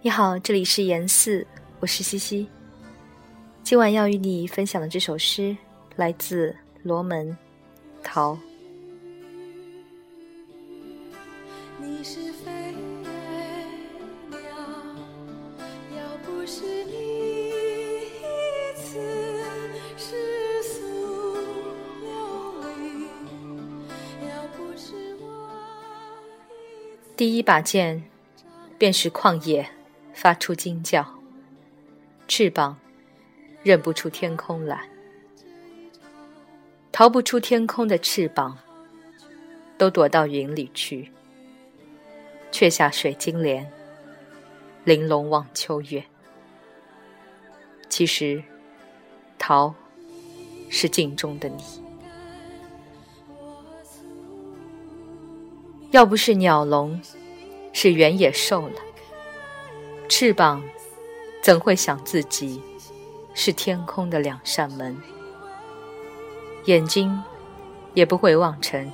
你好，这里是严四，我是西西。今晚要与你分享的这首诗来自罗门陶。你是飞鸟，要不是你一次世俗流离，要不是我第一把剑，便是旷野。发出惊叫，翅膀认不出天空来，逃不出天空的翅膀，都躲到云里去。却下水晶帘，玲珑望秋月。其实，桃是镜中的你。要不是鸟笼，是原野兽了。翅膀怎会想自己是天空的两扇门？眼睛也不会望成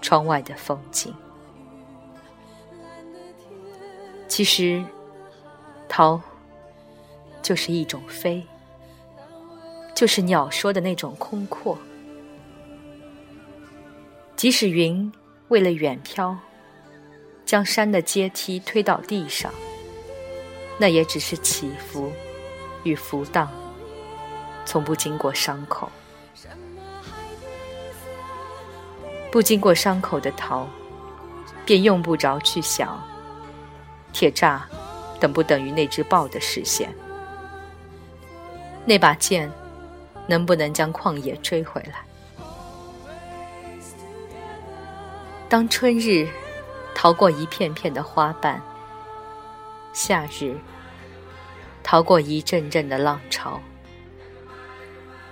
窗外的风景。其实，逃就是一种飞，就是鸟说的那种空阔。即使云为了远飘，将山的阶梯推到地上。那也只是起伏与浮荡，从不经过伤口。不经过伤口的逃，便用不着去想铁栅等不等于那只豹的视线。那把剑能不能将旷野追回来？当春日逃过一片片的花瓣。夏日，逃过一阵阵的浪潮；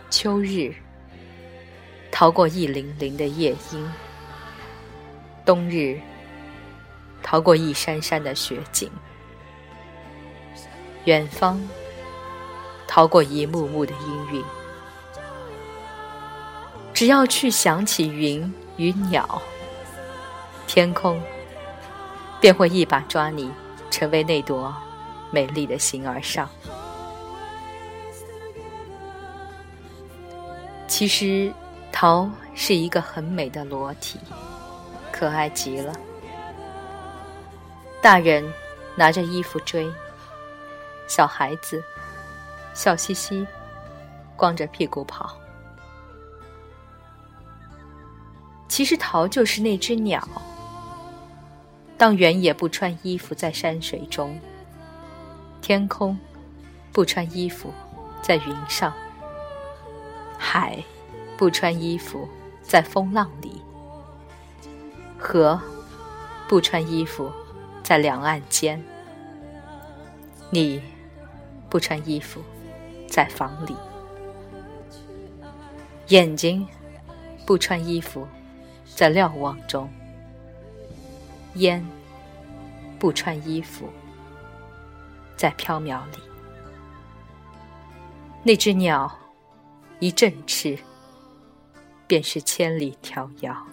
秋日，逃过一零零的夜莺；冬日，逃过一山山的雪景；远方，逃过一幕幕的阴云。只要去想起云与鸟，天空便会一把抓你。成为那朵美丽的形而上。其实，桃是一个很美的裸体，可爱极了。大人拿着衣服追，小孩子笑嘻嘻，光着屁股跑。其实，桃就是那只鸟。当原野不穿衣服在山水中，天空不穿衣服在云上，海不穿衣服在风浪里，河不穿衣服在两岸间，你不穿衣服在房里，眼睛不穿衣服在瞭望中。烟不穿衣服，在缥缈里。那只鸟一振翅，便是千里迢遥。